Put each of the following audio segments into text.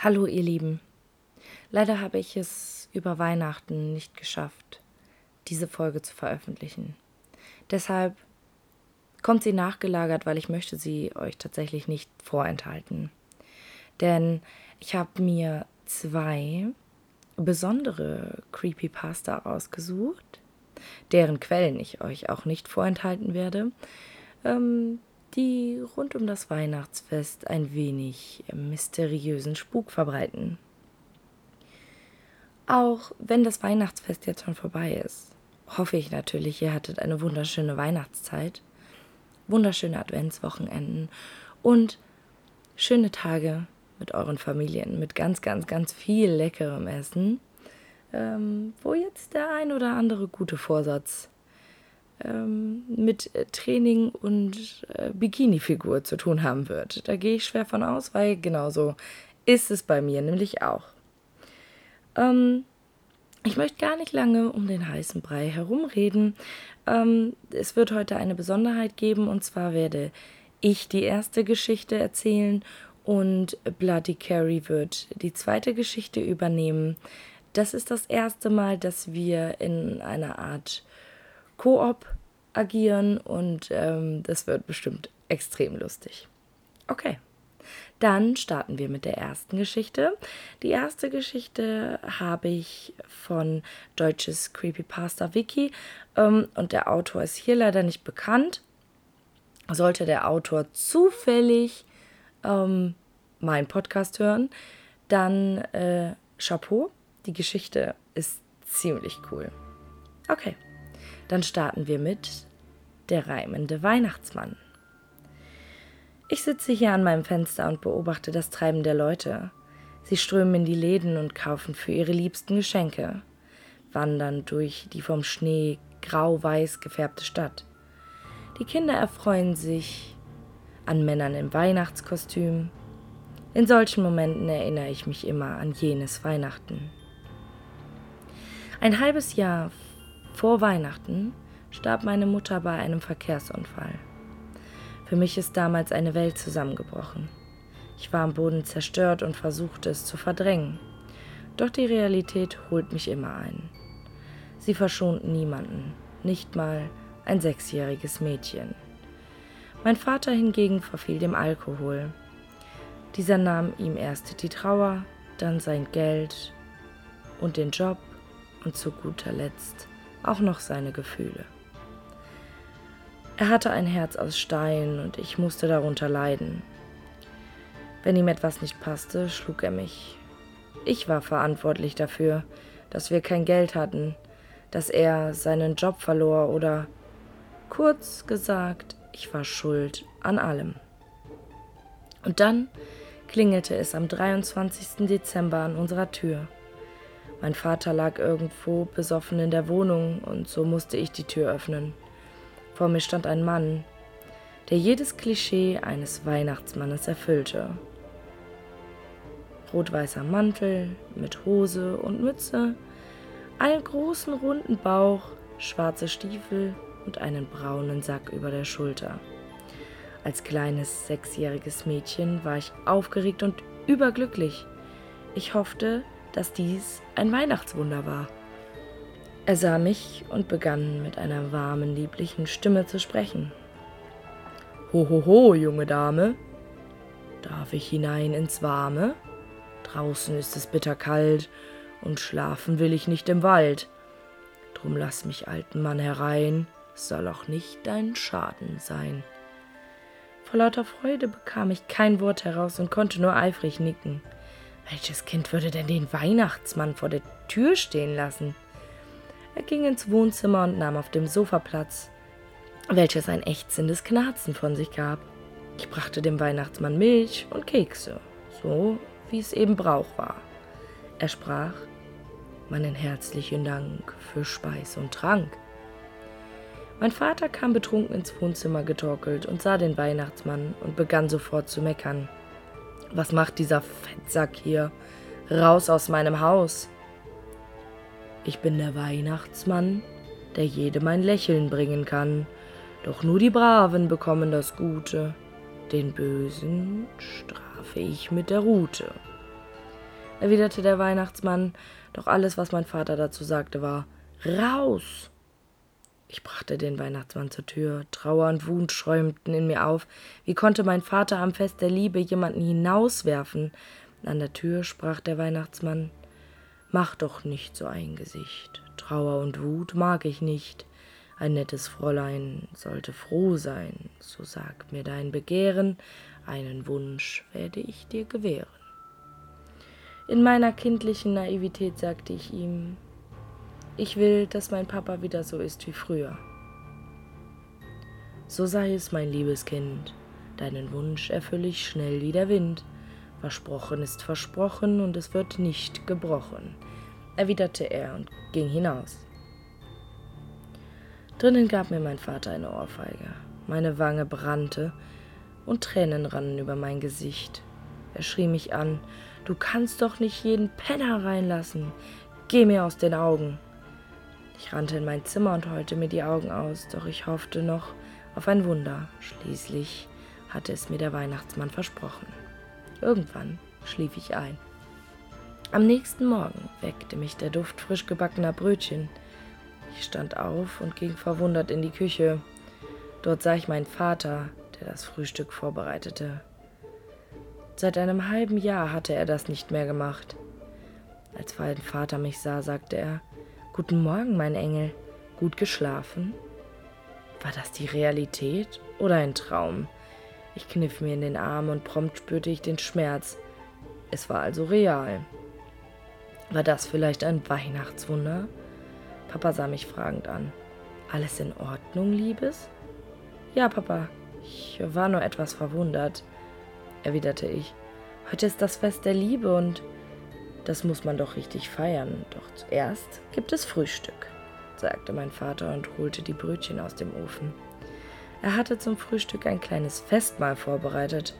Hallo ihr Lieben. Leider habe ich es über Weihnachten nicht geschafft, diese Folge zu veröffentlichen. Deshalb kommt sie nachgelagert, weil ich möchte sie euch tatsächlich nicht vorenthalten. Denn ich habe mir zwei besondere Creepypasta ausgesucht, deren Quellen ich euch auch nicht vorenthalten werde, ähm, die rund um das Weihnachtsfest ein wenig mysteriösen Spuk verbreiten. Auch wenn das Weihnachtsfest jetzt schon vorbei ist, hoffe ich natürlich, ihr hattet eine wunderschöne Weihnachtszeit, wunderschöne Adventswochenenden und schöne Tage mit euren Familien, mit ganz, ganz, ganz viel leckerem Essen, ähm, wo jetzt der ein oder andere gute Vorsatz ähm, mit äh, Training und äh, Bikini-Figur zu tun haben wird. Da gehe ich schwer von aus, weil genauso ist es bei mir nämlich auch. Ähm, ich möchte gar nicht lange um den heißen Brei herumreden. Ähm, es wird heute eine Besonderheit geben und zwar werde ich die erste Geschichte erzählen und Bloody Carrie wird die zweite Geschichte übernehmen. Das ist das erste Mal, dass wir in einer Art Koop agieren und ähm, das wird bestimmt extrem lustig. Okay, dann starten wir mit der ersten Geschichte. Die erste Geschichte habe ich von deutsches Creepypasta Wiki ähm, und der Autor ist hier leider nicht bekannt. Sollte der Autor zufällig ähm, meinen Podcast hören, dann äh, Chapeau. Die Geschichte ist ziemlich cool. Okay. Dann starten wir mit Der reimende Weihnachtsmann. Ich sitze hier an meinem Fenster und beobachte das Treiben der Leute. Sie strömen in die Läden und kaufen für ihre Liebsten Geschenke, wandern durch die vom Schnee grau-weiß gefärbte Stadt. Die Kinder erfreuen sich an Männern im Weihnachtskostüm. In solchen Momenten erinnere ich mich immer an jenes Weihnachten. Ein halbes Jahr vor Weihnachten starb meine Mutter bei einem Verkehrsunfall. Für mich ist damals eine Welt zusammengebrochen. Ich war am Boden zerstört und versuchte es zu verdrängen. Doch die Realität holt mich immer ein. Sie verschont niemanden, nicht mal ein sechsjähriges Mädchen. Mein Vater hingegen verfiel dem Alkohol. Dieser nahm ihm erst die Trauer, dann sein Geld und den Job und zu guter Letzt auch noch seine Gefühle. Er hatte ein Herz aus Stein und ich musste darunter leiden. Wenn ihm etwas nicht passte, schlug er mich. Ich war verantwortlich dafür, dass wir kein Geld hatten, dass er seinen Job verlor oder kurz gesagt, ich war schuld an allem. Und dann klingelte es am 23. Dezember an unserer Tür. Mein Vater lag irgendwo besoffen in der Wohnung und so musste ich die Tür öffnen. Vor mir stand ein Mann, der jedes Klischee eines Weihnachtsmannes erfüllte. Rot-weißer Mantel mit Hose und Mütze, einen großen runden Bauch, schwarze Stiefel und einen braunen Sack über der Schulter. Als kleines sechsjähriges Mädchen war ich aufgeregt und überglücklich. Ich hoffte, dass dies ein Weihnachtswunder war. Er sah mich und begann mit einer warmen, lieblichen Stimme zu sprechen. Hohoho, ho, ho, junge Dame, darf ich hinein ins Warme? Draußen ist es bitterkalt und schlafen will ich nicht im Wald. Drum lass mich, alten Mann, herein, soll auch nicht dein Schaden sein. Vor lauter Freude bekam ich kein Wort heraus und konnte nur eifrig nicken. Welches Kind würde denn den Weihnachtsmann vor der Tür stehen lassen? Er ging ins Wohnzimmer und nahm auf dem Sofa Platz, welches ein ächzendes Knarzen von sich gab. Ich brachte dem Weihnachtsmann Milch und Kekse, so wie es eben Brauch war. Er sprach, meinen herzlichen Dank für Speis und Trank. Mein Vater kam betrunken ins Wohnzimmer getorkelt und sah den Weihnachtsmann und begann sofort zu meckern. Was macht dieser Fettsack hier? Raus aus meinem Haus. Ich bin der Weihnachtsmann, der jedem ein Lächeln bringen kann. Doch nur die Braven bekommen das Gute. Den Bösen strafe ich mit der Rute. erwiderte der Weihnachtsmann, doch alles, was mein Vater dazu sagte, war Raus. Ich brachte den Weihnachtsmann zur Tür. Trauer und Wut schäumten in mir auf. Wie konnte mein Vater am Fest der Liebe jemanden hinauswerfen? An der Tür sprach der Weihnachtsmann Mach doch nicht so ein Gesicht. Trauer und Wut mag ich nicht. Ein nettes Fräulein sollte froh sein, so sag mir dein Begehren, einen Wunsch werde ich dir gewähren. In meiner kindlichen Naivität sagte ich ihm, ich will, dass mein Papa wieder so ist wie früher. So sei es, mein liebes Kind, deinen Wunsch erfülle ich schnell wie der Wind. Versprochen ist versprochen und es wird nicht gebrochen, erwiderte er und ging hinaus. Drinnen gab mir mein Vater eine Ohrfeige. Meine Wange brannte und Tränen rannen über mein Gesicht. Er schrie mich an: Du kannst doch nicht jeden Penner reinlassen. Geh mir aus den Augen. Ich rannte in mein Zimmer und heulte mir die Augen aus, doch ich hoffte noch auf ein Wunder. Schließlich hatte es mir der Weihnachtsmann versprochen. Irgendwann schlief ich ein. Am nächsten Morgen weckte mich der Duft frisch gebackener Brötchen. Ich stand auf und ging verwundert in die Küche. Dort sah ich meinen Vater, der das Frühstück vorbereitete. Seit einem halben Jahr hatte er das nicht mehr gemacht. Als mein Vater mich sah, sagte er Guten Morgen, mein Engel. Gut geschlafen? War das die Realität oder ein Traum? Ich kniff mir in den Arm und prompt spürte ich den Schmerz. Es war also real. War das vielleicht ein Weihnachtswunder? Papa sah mich fragend an. Alles in Ordnung, Liebes? Ja, Papa. Ich war nur etwas verwundert, erwiderte ich. Heute ist das Fest der Liebe und das muss man doch richtig feiern. Doch zuerst gibt es Frühstück, sagte mein Vater und holte die Brötchen aus dem Ofen. Er hatte zum Frühstück ein kleines Festmahl vorbereitet.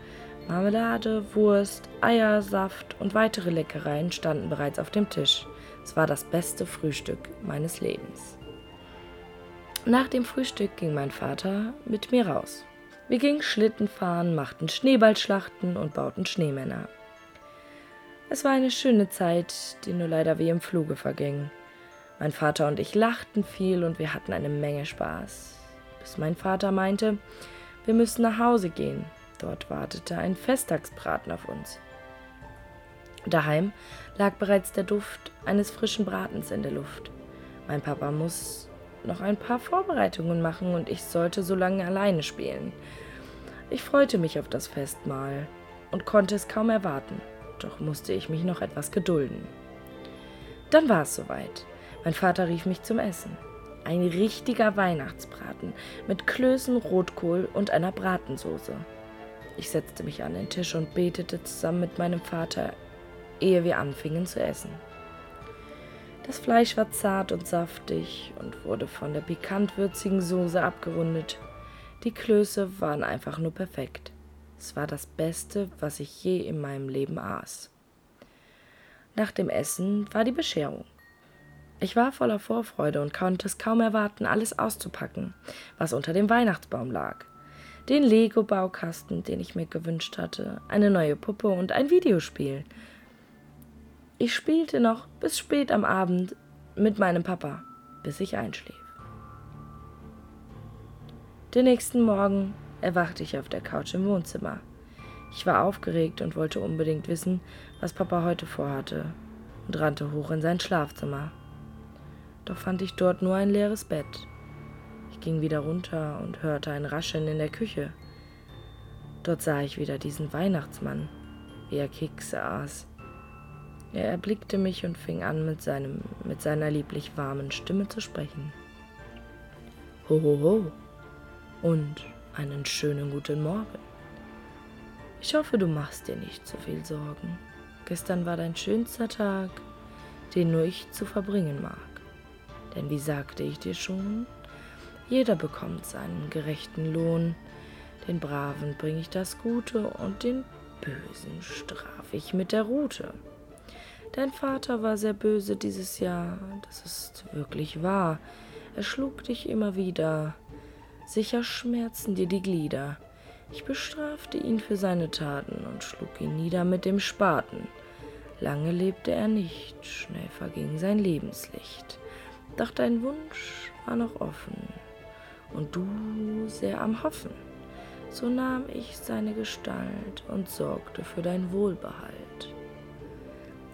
Marmelade, Wurst, Eier, Saft und weitere Leckereien standen bereits auf dem Tisch. Es war das beste Frühstück meines Lebens. Nach dem Frühstück ging mein Vater mit mir raus. Wir gingen Schlitten fahren, machten Schneeballschlachten und bauten Schneemänner. Es war eine schöne Zeit, die nur leider wie im Fluge verging. Mein Vater und ich lachten viel und wir hatten eine Menge Spaß. Bis mein Vater meinte, wir müssten nach Hause gehen. Dort wartete ein Festtagsbraten auf uns. Daheim lag bereits der Duft eines frischen Bratens in der Luft. Mein Papa muss noch ein paar Vorbereitungen machen und ich sollte so lange alleine spielen. Ich freute mich auf das Festmahl und konnte es kaum erwarten doch musste ich mich noch etwas gedulden. Dann war es soweit. Mein Vater rief mich zum Essen. Ein richtiger Weihnachtsbraten mit Klößen, Rotkohl und einer Bratensoße. Ich setzte mich an den Tisch und betete zusammen mit meinem Vater, ehe wir anfingen zu essen. Das Fleisch war zart und saftig und wurde von der pikant-würzigen Soße abgerundet. Die Klöße waren einfach nur perfekt. Es war das Beste, was ich je in meinem Leben aß. Nach dem Essen war die Bescherung. Ich war voller Vorfreude und konnte es kaum erwarten, alles auszupacken, was unter dem Weihnachtsbaum lag. Den Lego-Baukasten, den ich mir gewünscht hatte, eine neue Puppe und ein Videospiel. Ich spielte noch bis spät am Abend mit meinem Papa, bis ich einschlief. Den nächsten Morgen erwachte ich auf der Couch im Wohnzimmer. Ich war aufgeregt und wollte unbedingt wissen, was Papa heute vorhatte, und rannte hoch in sein Schlafzimmer. Doch fand ich dort nur ein leeres Bett. Ich ging wieder runter und hörte ein Rascheln in der Küche. Dort sah ich wieder diesen Weihnachtsmann, wie er Kekse aß. Er erblickte mich und fing an, mit, seinem, mit seiner lieblich warmen Stimme zu sprechen. Ho, ho, ho. Und einen schönen guten Morgen. Ich hoffe, du machst dir nicht so viel Sorgen. Gestern war dein schönster Tag, den nur ich zu verbringen mag. Denn wie sagte ich dir schon, jeder bekommt seinen gerechten Lohn. Den Braven bringe ich das Gute und den Bösen strafe ich mit der Rute. Dein Vater war sehr böse dieses Jahr, das ist wirklich wahr. Er schlug dich immer wieder, Sicher schmerzen dir die Glieder. Ich bestrafte ihn für seine Taten und schlug ihn nieder mit dem Spaten. Lange lebte er nicht, schnell verging sein Lebenslicht. Doch dein Wunsch war noch offen und du sehr am Hoffen. So nahm ich seine Gestalt und sorgte für dein Wohlbehalt.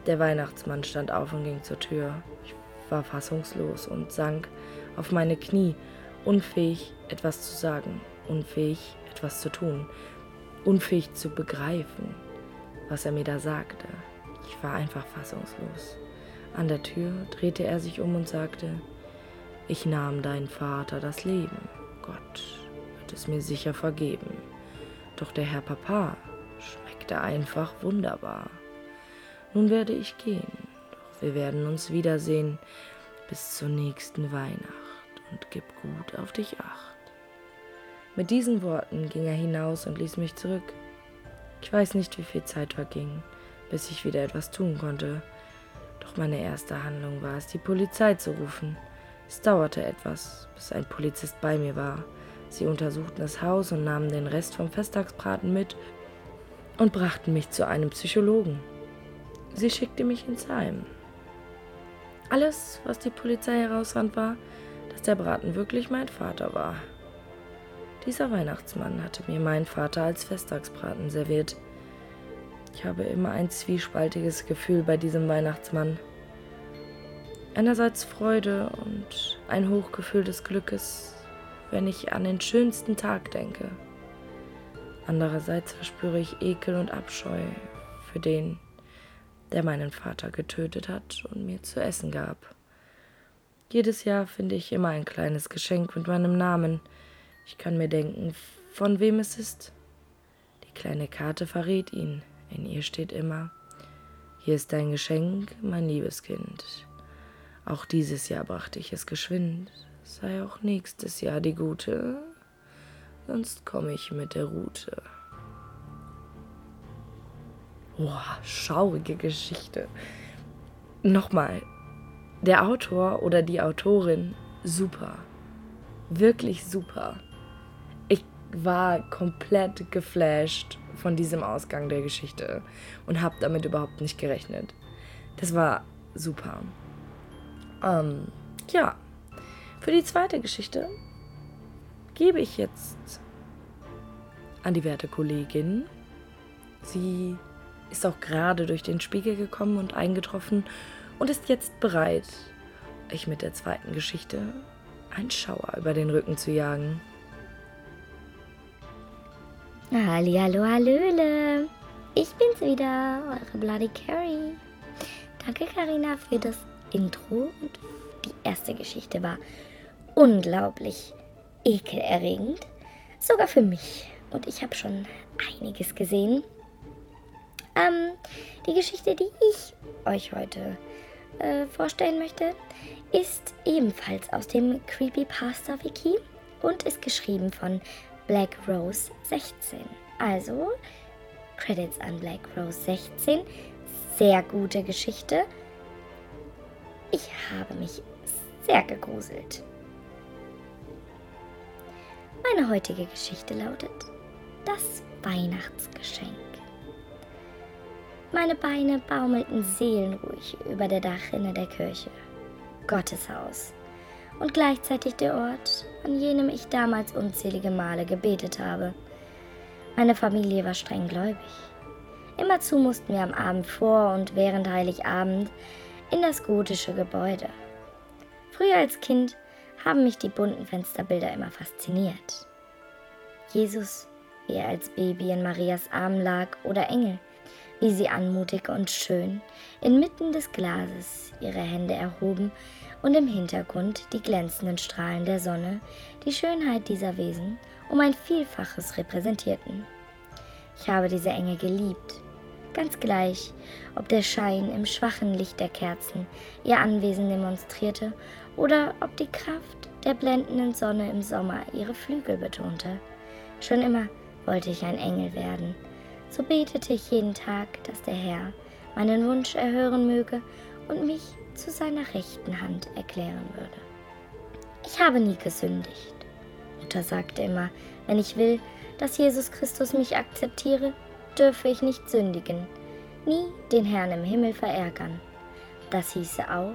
Der Weihnachtsmann stand auf und ging zur Tür. Ich war fassungslos und sank auf meine Knie, unfähig etwas zu sagen, unfähig etwas zu tun, unfähig zu begreifen, was er mir da sagte. Ich war einfach fassungslos. An der Tür drehte er sich um und sagte, ich nahm deinen Vater das Leben. Gott wird es mir sicher vergeben. Doch der Herr Papa schmeckte einfach wunderbar. Nun werde ich gehen, doch wir werden uns wiedersehen bis zur nächsten Weihnacht und gib gut auf dich acht. Mit diesen Worten ging er hinaus und ließ mich zurück. Ich weiß nicht, wie viel Zeit verging, bis ich wieder etwas tun konnte. Doch meine erste Handlung war es, die Polizei zu rufen. Es dauerte etwas, bis ein Polizist bei mir war. Sie untersuchten das Haus und nahmen den Rest vom Festtagsbraten mit und brachten mich zu einem Psychologen. Sie schickte mich ins Heim. Alles, was die Polizei herausfand, war, dass der Braten wirklich mein Vater war. Dieser Weihnachtsmann hatte mir meinen Vater als Festtagsbraten serviert. Ich habe immer ein zwiespaltiges Gefühl bei diesem Weihnachtsmann. Einerseits Freude und ein Hochgefühl des Glückes, wenn ich an den schönsten Tag denke. Andererseits verspüre ich Ekel und Abscheu für den, der meinen Vater getötet hat und mir zu essen gab. Jedes Jahr finde ich immer ein kleines Geschenk mit meinem Namen, ich kann mir denken, von wem es ist. Die kleine Karte verrät ihn. In ihr steht immer, hier ist dein Geschenk, mein liebes Kind. Auch dieses Jahr brachte ich es geschwind, sei auch nächstes Jahr die gute, sonst komme ich mit der Rute. Boah, schaurige Geschichte. Nochmal, der Autor oder die Autorin, super. Wirklich super war komplett geflasht von diesem Ausgang der Geschichte und habe damit überhaupt nicht gerechnet. Das war super. Ähm, ja, für die zweite Geschichte gebe ich jetzt an die werte Kollegin. Sie ist auch gerade durch den Spiegel gekommen und eingetroffen und ist jetzt bereit, euch mit der zweiten Geschichte einen Schauer über den Rücken zu jagen. Hallihallo, Hallöle. Ich bin's wieder, eure Bloody Carrie. Danke, Karina, für das Intro. Und die erste Geschichte war unglaublich ekelerregend. Sogar für mich. Und ich habe schon einiges gesehen. Ähm, die Geschichte, die ich euch heute äh, vorstellen möchte, ist ebenfalls aus dem Creepypasta Wiki und ist geschrieben von Black Rose 16. Also Credits an Black Rose 16. Sehr gute Geschichte. Ich habe mich sehr gegruselt. Meine heutige Geschichte lautet Das Weihnachtsgeschenk. Meine Beine baumelten seelenruhig über der Dachrinne der Kirche. Gotteshaus und gleichzeitig der Ort, an jenem ich damals unzählige Male gebetet habe. Meine Familie war streng gläubig. Immerzu mussten wir am Abend vor und während Heiligabend in das gotische Gebäude. Früher als Kind haben mich die bunten Fensterbilder immer fasziniert. Jesus, wie er als Baby in Marias Armen lag, oder Engel, wie sie anmutig und schön inmitten des Glases ihre Hände erhoben und im Hintergrund die glänzenden Strahlen der Sonne die Schönheit dieser Wesen um ein Vielfaches repräsentierten. Ich habe diese Engel geliebt, ganz gleich, ob der Schein im schwachen Licht der Kerzen ihr Anwesen demonstrierte oder ob die Kraft der blendenden Sonne im Sommer ihre Flügel betonte. Schon immer wollte ich ein Engel werden. So betete ich jeden Tag, dass der Herr meinen Wunsch erhören möge und mich zu seiner rechten Hand erklären würde. Ich habe nie gesündigt. Mutter sagte immer, wenn ich will, dass Jesus Christus mich akzeptiere, dürfe ich nicht sündigen. nie den Herrn im Himmel verärgern. Das hieße auch,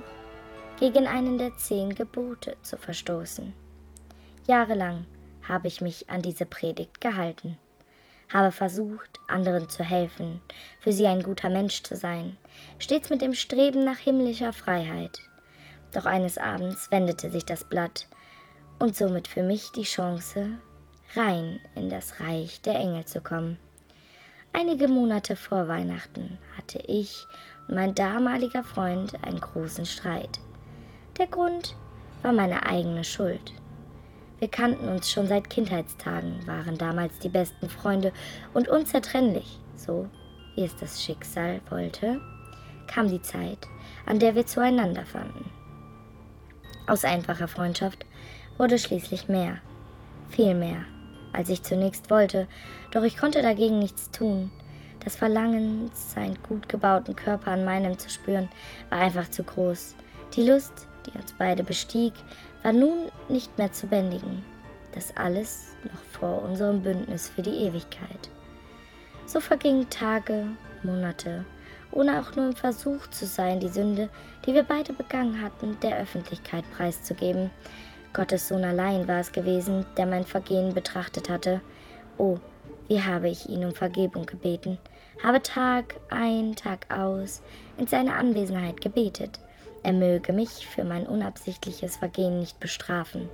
gegen einen der zehn Gebote zu verstoßen. Jahrelang habe ich mich an diese Predigt gehalten, habe versucht, anderen zu helfen, für sie ein guter Mensch zu sein, stets mit dem Streben nach himmlischer Freiheit. Doch eines Abends wendete sich das Blatt und somit für mich die Chance, rein in das Reich der Engel zu kommen. Einige Monate vor Weihnachten hatte ich und mein damaliger Freund einen großen Streit. Der Grund war meine eigene Schuld. Wir kannten uns schon seit Kindheitstagen, waren damals die besten Freunde und unzertrennlich. So, wie es das Schicksal wollte, kam die Zeit, an der wir zueinander fanden. Aus einfacher Freundschaft wurde schließlich mehr, viel mehr als ich zunächst wollte, doch ich konnte dagegen nichts tun. Das Verlangen, seinen gut gebauten Körper an meinem zu spüren, war einfach zu groß. Die Lust, die uns beide bestieg, war nun nicht mehr zu bändigen. Das alles noch vor unserem Bündnis für die Ewigkeit. So vergingen Tage, Monate, ohne auch nur im Versuch zu sein, die Sünde, die wir beide begangen hatten, der Öffentlichkeit preiszugeben. Gottes Sohn allein war es gewesen, der mein Vergehen betrachtet hatte. Oh, wie habe ich ihn um Vergebung gebeten, habe Tag ein, Tag aus in seiner Anwesenheit gebetet. Er möge mich für mein unabsichtliches Vergehen nicht bestrafen.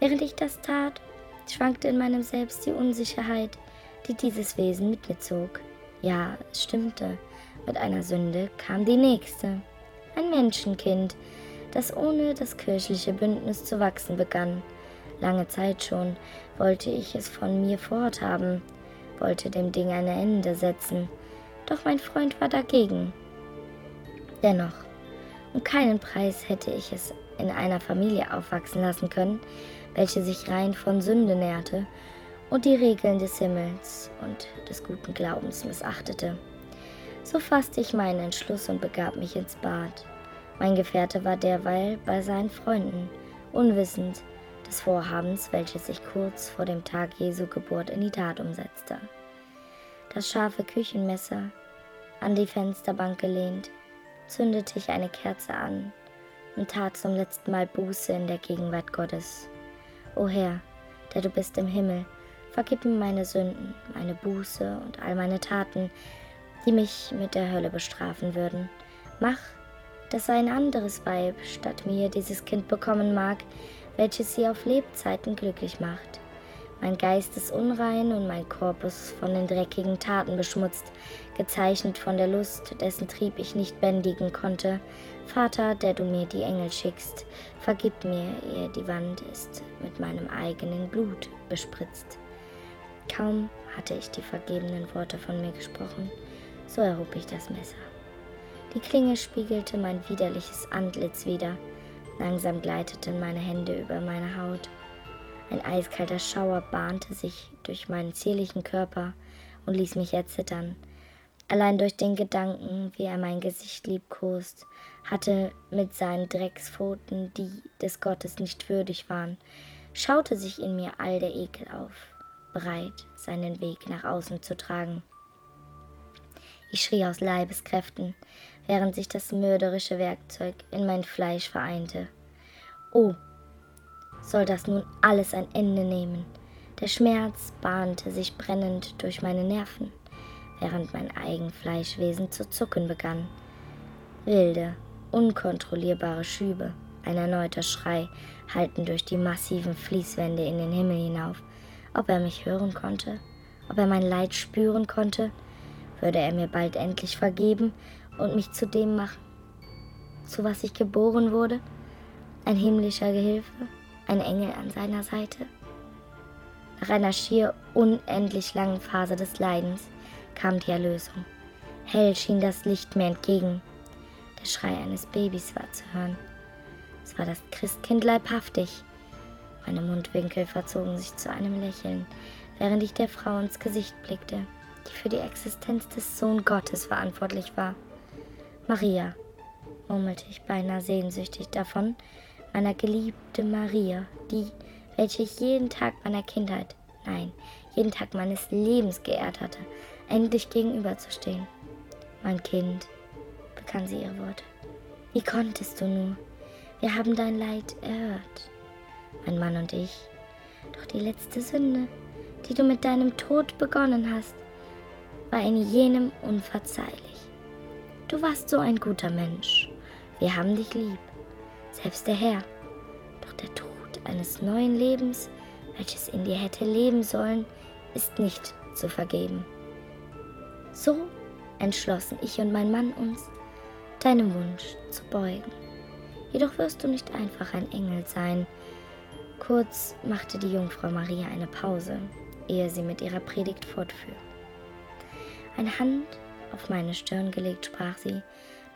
Während ich das tat, schwankte in meinem Selbst die Unsicherheit, die dieses Wesen mit mir zog. Ja, es stimmte. Mit einer Sünde kam die nächste. Ein Menschenkind, das ohne das kirchliche Bündnis zu wachsen begann. Lange Zeit schon wollte ich es von mir forthaben, wollte dem Ding ein Ende setzen, doch mein Freund war dagegen. Dennoch, um keinen Preis hätte ich es in einer Familie aufwachsen lassen können, welche sich rein von Sünde nährte und die Regeln des Himmels und des guten Glaubens missachtete. So fasste ich meinen Entschluss und begab mich ins Bad. Mein Gefährte war derweil bei seinen Freunden, unwissend des Vorhabens, welches sich kurz vor dem Tag Jesu Geburt in die Tat umsetzte. Das scharfe Küchenmesser an die Fensterbank gelehnt, zündete ich eine Kerze an und tat zum letzten Mal Buße in der Gegenwart Gottes. O Herr, der du bist im Himmel, vergib mir meine Sünden, meine Buße und all meine Taten, die mich mit der Hölle bestrafen würden. Mach, dass ein anderes Weib statt mir dieses Kind bekommen mag, welches sie auf Lebzeiten glücklich macht. Mein Geist ist unrein und mein Korpus von den dreckigen Taten beschmutzt, gezeichnet von der Lust, dessen Trieb ich nicht bändigen konnte. Vater, der du mir die Engel schickst, vergib mir, ehe die Wand ist mit meinem eigenen Blut bespritzt. Kaum hatte ich die vergebenen Worte von mir gesprochen, so erhob ich das Messer. Die Klinge spiegelte mein widerliches Antlitz wieder. Langsam gleiteten meine Hände über meine Haut. Ein eiskalter Schauer bahnte sich durch meinen zierlichen Körper und ließ mich erzittern. Allein durch den Gedanken, wie er mein Gesicht liebkost, hatte mit seinen Dreckspfoten, die des Gottes nicht würdig waren, schaute sich in mir all der Ekel auf, bereit, seinen Weg nach außen zu tragen. Ich schrie aus Leibeskräften, während sich das mörderische Werkzeug in mein Fleisch vereinte. Oh, soll das nun alles ein Ende nehmen? Der Schmerz bahnte sich brennend durch meine Nerven, während mein Eigenfleischwesen zu zucken begann. Wilde, unkontrollierbare Schübe, ein erneuter Schrei hallten durch die massiven Fließwände in den Himmel hinauf. Ob er mich hören konnte, ob er mein Leid spüren konnte, würde er mir bald endlich vergeben und mich zu dem machen, zu was ich geboren wurde, ein himmlischer Gehilfe, ein Engel an seiner Seite. Nach einer schier unendlich langen Phase des Leidens kam die Erlösung. Hell schien das Licht mir entgegen. Der Schrei eines Babys war zu hören. Es war das Christkind leibhaftig. Meine Mundwinkel verzogen sich zu einem Lächeln, während ich der Frau ins Gesicht blickte die für die Existenz des Sohn Gottes verantwortlich war. Maria, murmelte ich beinahe sehnsüchtig davon, meiner geliebten Maria, die, welche ich jeden Tag meiner Kindheit, nein, jeden Tag meines Lebens geehrt hatte, endlich gegenüberzustehen. Mein Kind, begann sie ihre Worte, wie konntest du nur? Wir haben dein Leid erhört, mein Mann und ich. Doch die letzte Sünde, die du mit deinem Tod begonnen hast, war in jenem unverzeihlich. Du warst so ein guter Mensch. Wir haben dich lieb, selbst der Herr. Doch der Tod eines neuen Lebens, welches in dir hätte leben sollen, ist nicht zu vergeben. So entschlossen ich und mein Mann uns, deinem Wunsch zu beugen. Jedoch wirst du nicht einfach ein Engel sein. Kurz machte die Jungfrau Maria eine Pause, ehe sie mit ihrer Predigt fortfuhr. Eine Hand auf meine Stirn gelegt, sprach sie,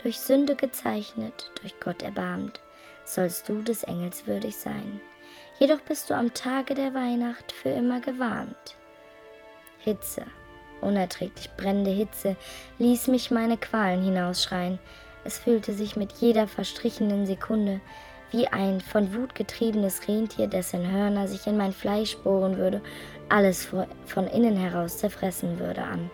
durch Sünde gezeichnet, durch Gott erbarmt, sollst du des Engels würdig sein. Jedoch bist du am Tage der Weihnacht für immer gewarnt. Hitze, unerträglich brennende Hitze, ließ mich meine Qualen hinausschreien. Es fühlte sich mit jeder verstrichenen Sekunde wie ein von Wut getriebenes Rentier, dessen Hörner sich in mein Fleisch bohren würde, alles von innen heraus zerfressen würde, an.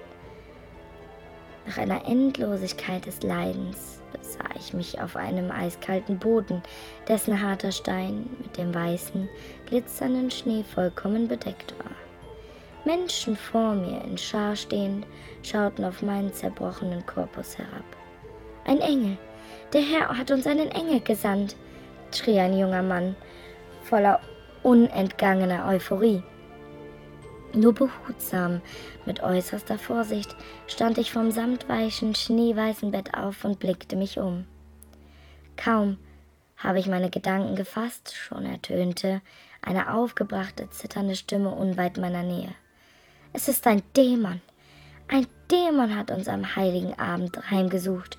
Nach einer Endlosigkeit des Leidens sah ich mich auf einem eiskalten Boden, dessen harter Stein mit dem weißen, glitzernden Schnee vollkommen bedeckt war. Menschen vor mir in Schar stehend schauten auf meinen zerbrochenen Korpus herab. Ein Engel! Der Herr hat uns einen Engel gesandt, schrie ein junger Mann voller unentgangener Euphorie. Nur behutsam, mit äußerster Vorsicht, stand ich vom samtweichen, schneeweißen Bett auf und blickte mich um. Kaum habe ich meine Gedanken gefasst, schon ertönte eine aufgebrachte, zitternde Stimme unweit meiner Nähe. Es ist ein Dämon. Ein Dämon hat uns am heiligen Abend heimgesucht.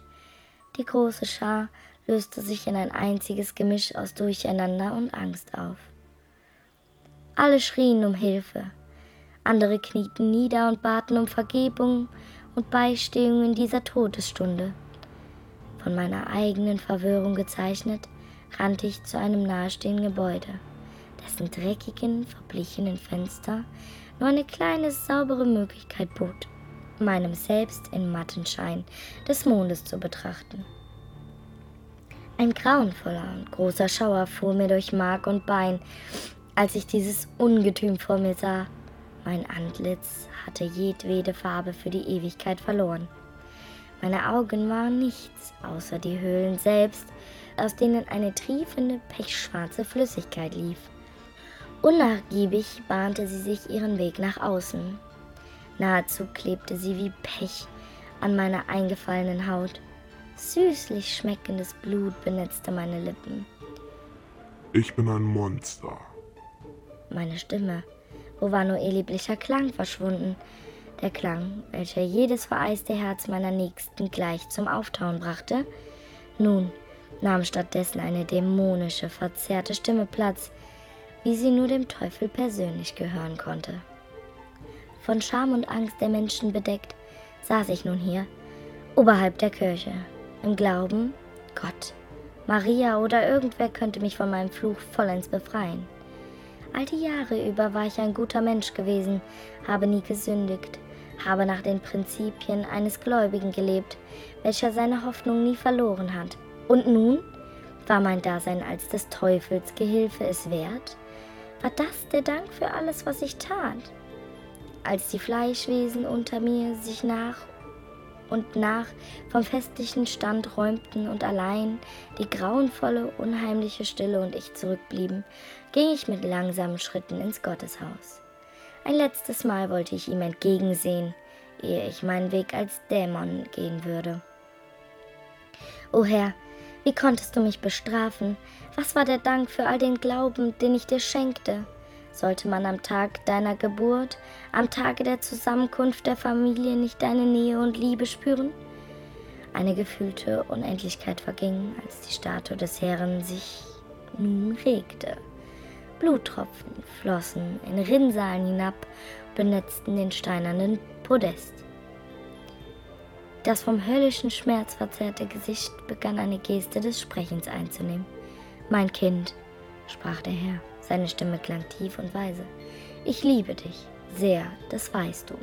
Die große Schar löste sich in ein einziges Gemisch aus Durcheinander und Angst auf. Alle schrien um Hilfe andere knieten nieder und baten um Vergebung und Beistehung in dieser Todesstunde. Von meiner eigenen Verwirrung gezeichnet, rannte ich zu einem nahestehenden Gebäude, dessen dreckigen, verblichenen Fenster nur eine kleine, saubere Möglichkeit bot, meinem Selbst im matten Schein des Mondes zu betrachten. Ein grauenvoller und großer Schauer fuhr mir durch Mark und Bein, als ich dieses Ungetüm vor mir sah. Mein Antlitz hatte jedwede Farbe für die Ewigkeit verloren. Meine Augen waren nichts außer die Höhlen selbst, aus denen eine triefende, pechschwarze Flüssigkeit lief. Unnachgiebig bahnte sie sich ihren Weg nach außen. Nahezu klebte sie wie Pech an meiner eingefallenen Haut. Süßlich schmeckendes Blut benetzte meine Lippen. Ich bin ein Monster. Meine Stimme wo war nur ihr lieblicher Klang verschwunden? Der Klang, welcher jedes vereiste Herz meiner Nächsten gleich zum Auftauen brachte? Nun nahm stattdessen eine dämonische, verzerrte Stimme Platz, wie sie nur dem Teufel persönlich gehören konnte. Von Scham und Angst der Menschen bedeckt, saß ich nun hier, oberhalb der Kirche, im Glauben, Gott, Maria oder irgendwer könnte mich von meinem Fluch vollends befreien. All die Jahre über war ich ein guter Mensch gewesen, habe nie gesündigt, habe nach den Prinzipien eines Gläubigen gelebt, welcher seine Hoffnung nie verloren hat. Und nun war mein Dasein als des Teufels Gehilfe es wert? War das der Dank für alles, was ich tat? Als die Fleischwesen unter mir sich nach und nach vom festlichen Stand räumten und allein die grauenvolle, unheimliche Stille und ich zurückblieben, ging ich mit langsamen Schritten ins Gotteshaus. Ein letztes Mal wollte ich ihm entgegensehen, ehe ich meinen Weg als Dämon gehen würde. O Herr, wie konntest du mich bestrafen? Was war der Dank für all den Glauben, den ich dir schenkte? Sollte man am Tag deiner Geburt, am Tage der Zusammenkunft der Familie nicht deine Nähe und Liebe spüren? Eine gefühlte Unendlichkeit verging, als die Statue des Herrn sich nun regte. Bluttropfen flossen in Rinnsalen hinab, benetzten den steinernen Podest. Das vom höllischen Schmerz verzerrte Gesicht begann eine Geste des Sprechens einzunehmen. Mein Kind, sprach der Herr, seine Stimme klang tief und weise. Ich liebe dich sehr, das weißt du.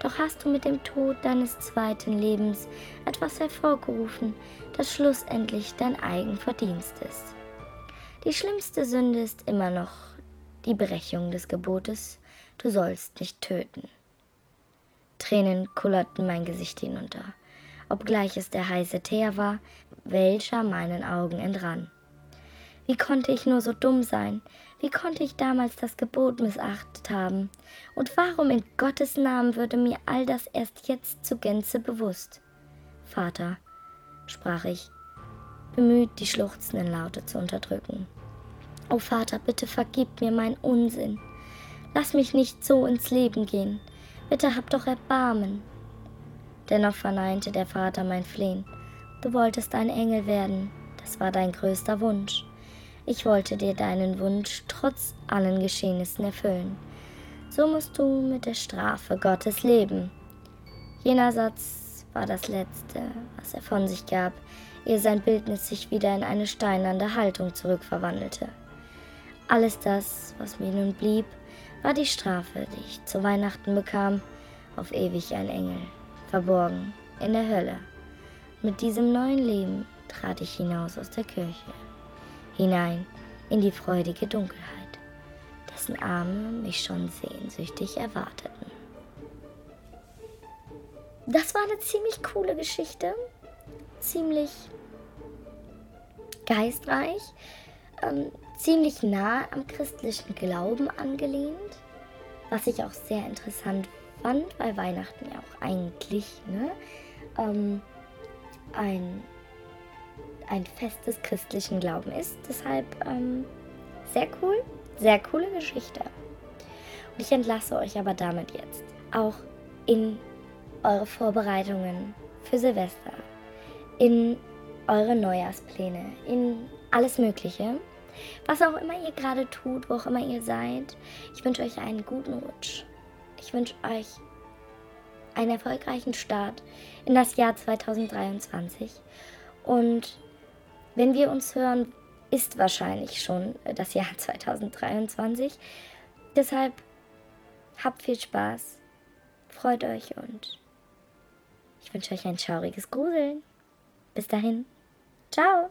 Doch hast du mit dem Tod deines zweiten Lebens etwas hervorgerufen, das schlussendlich dein eigen Verdienst ist. Die schlimmste Sünde ist immer noch die Brechung des Gebotes, du sollst nicht töten. Tränen kullerten mein Gesicht hinunter, obgleich es der heiße Teer war, welcher meinen Augen entrann. Wie konnte ich nur so dumm sein? Wie konnte ich damals das Gebot missachtet haben? Und warum in Gottes Namen würde mir all das erst jetzt zu Gänze bewusst? Vater, sprach ich, bemüht, die schluchzenden Laute zu unterdrücken. O Vater, bitte vergib mir meinen Unsinn. Lass mich nicht so ins Leben gehen. Bitte hab doch Erbarmen. Dennoch verneinte der Vater mein Flehen. Du wolltest ein Engel werden, das war dein größter Wunsch. Ich wollte dir deinen Wunsch trotz allen Geschehnissen erfüllen. So musst du mit der Strafe Gottes leben. Jener Satz war das letzte, was er von sich gab, ehe sein Bildnis sich wieder in eine steinernde Haltung zurückverwandelte. Alles das, was mir nun blieb, war die Strafe, die ich zu Weihnachten bekam, auf ewig ein Engel, verborgen in der Hölle. Mit diesem neuen Leben trat ich hinaus aus der Kirche, hinein in die freudige Dunkelheit, dessen Arme mich schon sehnsüchtig erwarteten. Das war eine ziemlich coole Geschichte, ziemlich geistreich, ähm, ziemlich nah am christlichen Glauben angelehnt, was ich auch sehr interessant fand, weil Weihnachten ja auch eigentlich ne, ähm, ein, ein Fest des christlichen Glauben ist. Deshalb ähm, sehr cool, sehr coole Geschichte. Und ich entlasse euch aber damit jetzt auch in eure Vorbereitungen für Silvester, in eure Neujahrspläne, in alles Mögliche. Was auch immer ihr gerade tut, wo auch immer ihr seid, ich wünsche euch einen guten Rutsch. Ich wünsche euch einen erfolgreichen Start in das Jahr 2023. Und wenn wir uns hören, ist wahrscheinlich schon das Jahr 2023. Deshalb habt viel Spaß, freut euch und ich wünsche euch ein schauriges Gruseln. Bis dahin, ciao!